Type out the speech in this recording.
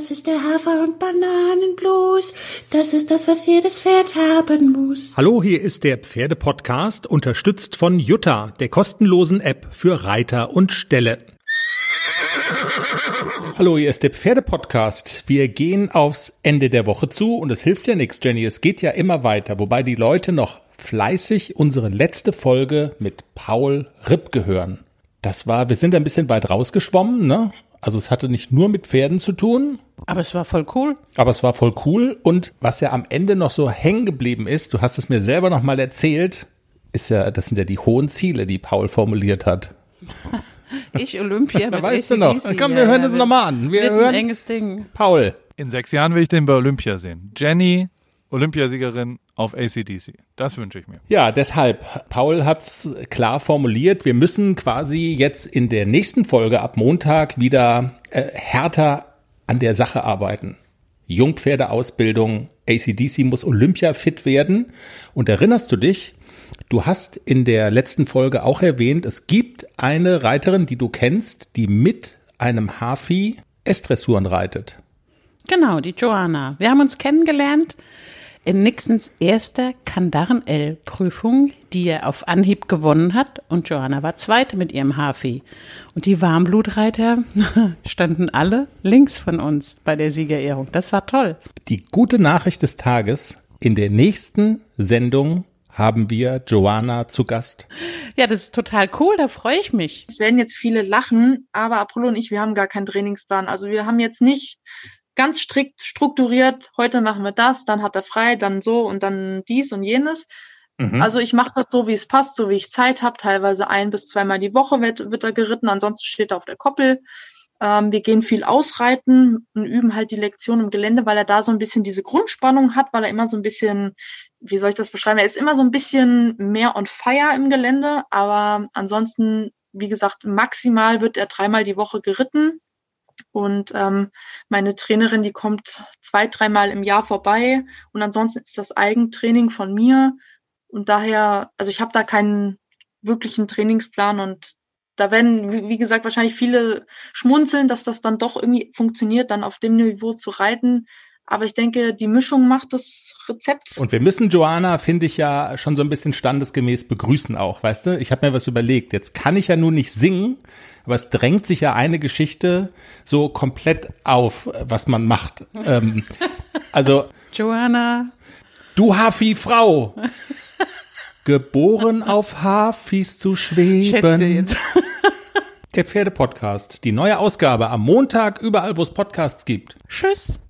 Das ist der Hafer- und Bananenblues. Das ist das, was jedes Pferd haben muss. Hallo, hier ist der Pferdepodcast, unterstützt von Jutta, der kostenlosen App für Reiter und Ställe. Hallo, hier ist der Pferdepodcast. Wir gehen aufs Ende der Woche zu und es hilft ja nichts, Jenny. Es geht ja immer weiter, wobei die Leute noch fleißig unsere letzte Folge mit Paul Ripp gehören. Das war, wir sind ein bisschen weit rausgeschwommen, ne? Also es hatte nicht nur mit Pferden zu tun. Aber es war voll cool. Aber es war voll cool. Und was ja am Ende noch so hängen geblieben ist, du hast es mir selber noch mal erzählt, ist ja, das sind ja die hohen Ziele, die Paul formuliert hat. Ich Olympia mit weißt du noch. Komm, wir hören das nochmal an. Wir hören. Ein enges Ding. Paul. In sechs Jahren will ich den bei Olympia sehen. Jenny, Olympiasiegerin auf ACDC. Das wünsche ich mir. Ja, deshalb. Paul hat's klar formuliert. Wir müssen quasi jetzt in der nächsten Folge ab Montag wieder äh, härter an der Sache arbeiten. Jungpferdeausbildung, ACDC muss Olympia fit werden. Und erinnerst du dich, du hast in der letzten Folge auch erwähnt, es gibt eine Reiterin, die du kennst, die mit einem Hafi S-Dressuren reitet. Genau, die Joanna. Wir haben uns kennengelernt in Nixons erster Kandaren-L-Prüfung, die er auf Anhieb gewonnen hat. Und Johanna war Zweite mit ihrem Hafi. Und die Warmblutreiter standen alle links von uns bei der Siegerehrung. Das war toll. Die gute Nachricht des Tages. In der nächsten Sendung haben wir Joanna zu Gast. Ja, das ist total cool, da freue ich mich. Es werden jetzt viele lachen, aber Apollo und ich, wir haben gar keinen Trainingsplan. Also wir haben jetzt nicht ganz strikt strukturiert, heute machen wir das, dann hat er frei, dann so und dann dies und jenes. Mhm. Also ich mache das so, wie es passt, so wie ich Zeit habe. Teilweise ein bis zweimal die Woche wird, wird er geritten, ansonsten steht er auf der Koppel. Ähm, wir gehen viel ausreiten und üben halt die Lektion im Gelände, weil er da so ein bisschen diese Grundspannung hat, weil er immer so ein bisschen, wie soll ich das beschreiben, er ist immer so ein bisschen mehr on fire im Gelände, aber ansonsten, wie gesagt, maximal wird er dreimal die Woche geritten und ähm, meine Trainerin, die kommt zwei, dreimal im Jahr vorbei. Und ansonsten ist das Eigentraining von mir. Und daher, also ich habe da keinen wirklichen Trainingsplan und da werden, wie gesagt, wahrscheinlich viele schmunzeln, dass das dann doch irgendwie funktioniert, dann auf dem Niveau zu reiten. Aber ich denke, die Mischung macht das Rezept. Und wir müssen Joanna, finde ich ja, schon so ein bisschen standesgemäß begrüßen auch, weißt du? Ich habe mir was überlegt. Jetzt kann ich ja nun nicht singen, aber es drängt sich ja eine Geschichte so komplett auf, was man macht. ähm, also. Joanna. Du Hafi-Frau. Geboren auf Hafis zu schweben. Der Pferdepodcast. Die neue Ausgabe am Montag überall, wo es Podcasts gibt. Tschüss.